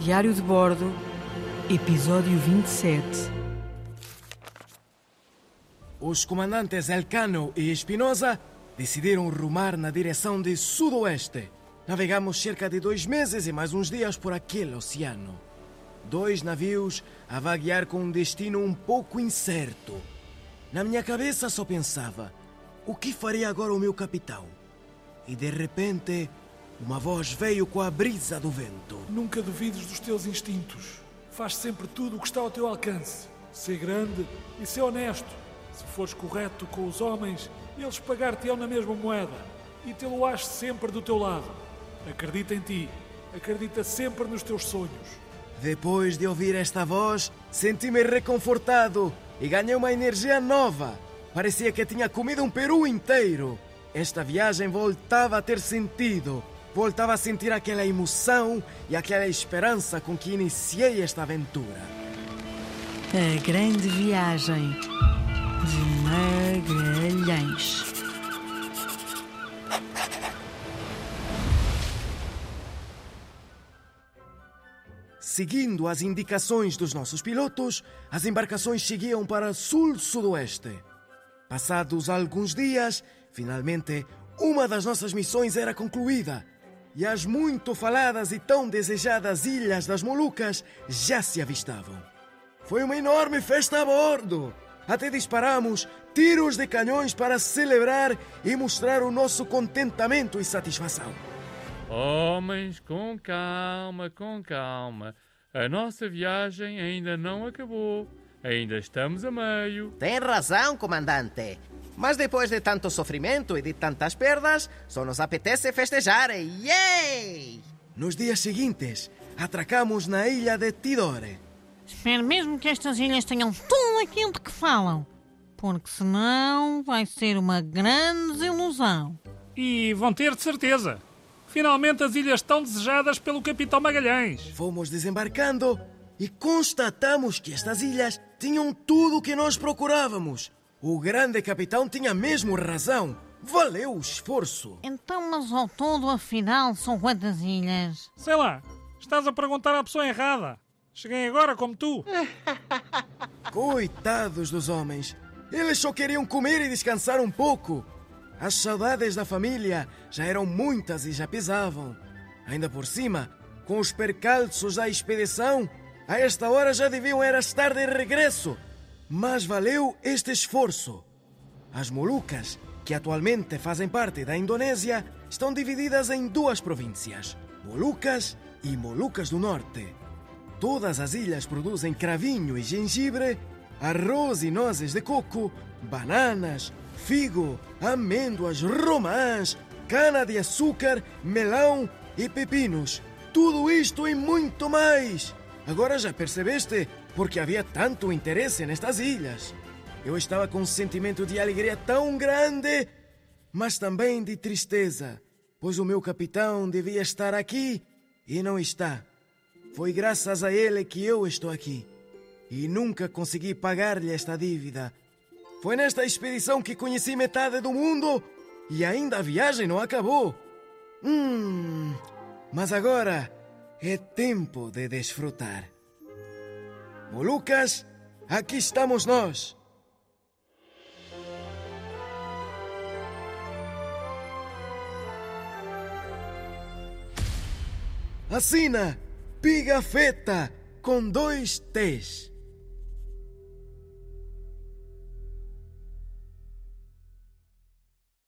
Diário de Bordo, episódio 27. Os comandantes Elcano e Espinosa decidiram rumar na direção de sudoeste. Navegamos cerca de dois meses e mais uns dias por aquele oceano. Dois navios a vaguear com um destino um pouco incerto. Na minha cabeça só pensava: o que faria agora o meu capitão? E de repente, uma voz veio com a brisa do vento. Nunca duvides dos teus instintos. Faz sempre tudo o que está ao teu alcance. Ser grande e ser honesto. Se fores correto com os homens, eles pagar-te-ão na mesma moeda. E tê-lo-ás sempre do teu lado. Acredita em ti. Acredita sempre nos teus sonhos. Depois de ouvir esta voz, senti-me reconfortado e ganhei uma energia nova. Parecia que tinha comido um peru inteiro. Esta viagem voltava a ter sentido. Voltava a sentir aquela emoção e aquela esperança com que iniciei esta aventura. A Grande Viagem de Magalhães. Seguindo as indicações dos nossos pilotos, as embarcações seguiam para sul-sudoeste. Passados alguns dias, finalmente, uma das nossas missões era concluída e as muito faladas e tão desejadas Ilhas das Molucas já se avistavam. Foi uma enorme festa a bordo. Até disparamos tiros de canhões para celebrar e mostrar o nosso contentamento e satisfação. Homens, com calma, com calma. A nossa viagem ainda não acabou. Ainda estamos a meio. Tem razão, comandante. Mas depois de tanto sofrimento e de tantas perdas, só nos apetece festejar. Yay! Nos dias seguintes, atracamos na ilha de Tidore. Espero mesmo que estas ilhas tenham tudo aquilo de que falam. Porque senão vai ser uma grande desilusão. E vão ter de certeza. Finalmente as ilhas estão desejadas pelo Capitão Magalhães. Fomos desembarcando e constatamos que estas ilhas tinham tudo o que nós procurávamos. O grande capitão tinha mesmo razão. Valeu o esforço. Então, mas ao todo, afinal, são quantas ilhas? Sei lá, estás a perguntar à pessoa errada. Cheguei agora como tu. Coitados dos homens. Eles só queriam comer e descansar um pouco. As saudades da família já eram muitas e já pesavam. Ainda por cima, com os percalços da expedição, a esta hora já deviam era estar de regresso. Mas valeu este esforço. As Molucas, que atualmente fazem parte da Indonésia, estão divididas em duas províncias: Molucas e Molucas do Norte. Todas as ilhas produzem cravinho e gengibre, arroz e nozes de coco, bananas, figo, amêndoas, romãs, cana-de-açúcar, melão e pepinos. Tudo isto e muito mais. Agora já percebeste porque havia tanto interesse nestas ilhas. Eu estava com um sentimento de alegria tão grande, mas também de tristeza, pois o meu capitão devia estar aqui e não está. Foi graças a ele que eu estou aqui e nunca consegui pagar-lhe esta dívida. Foi nesta expedição que conheci metade do mundo e ainda a viagem não acabou. Hum, mas agora é tempo de desfrutar. Molucas, aqui estamos nós. Assina Pigafetta com dois T's.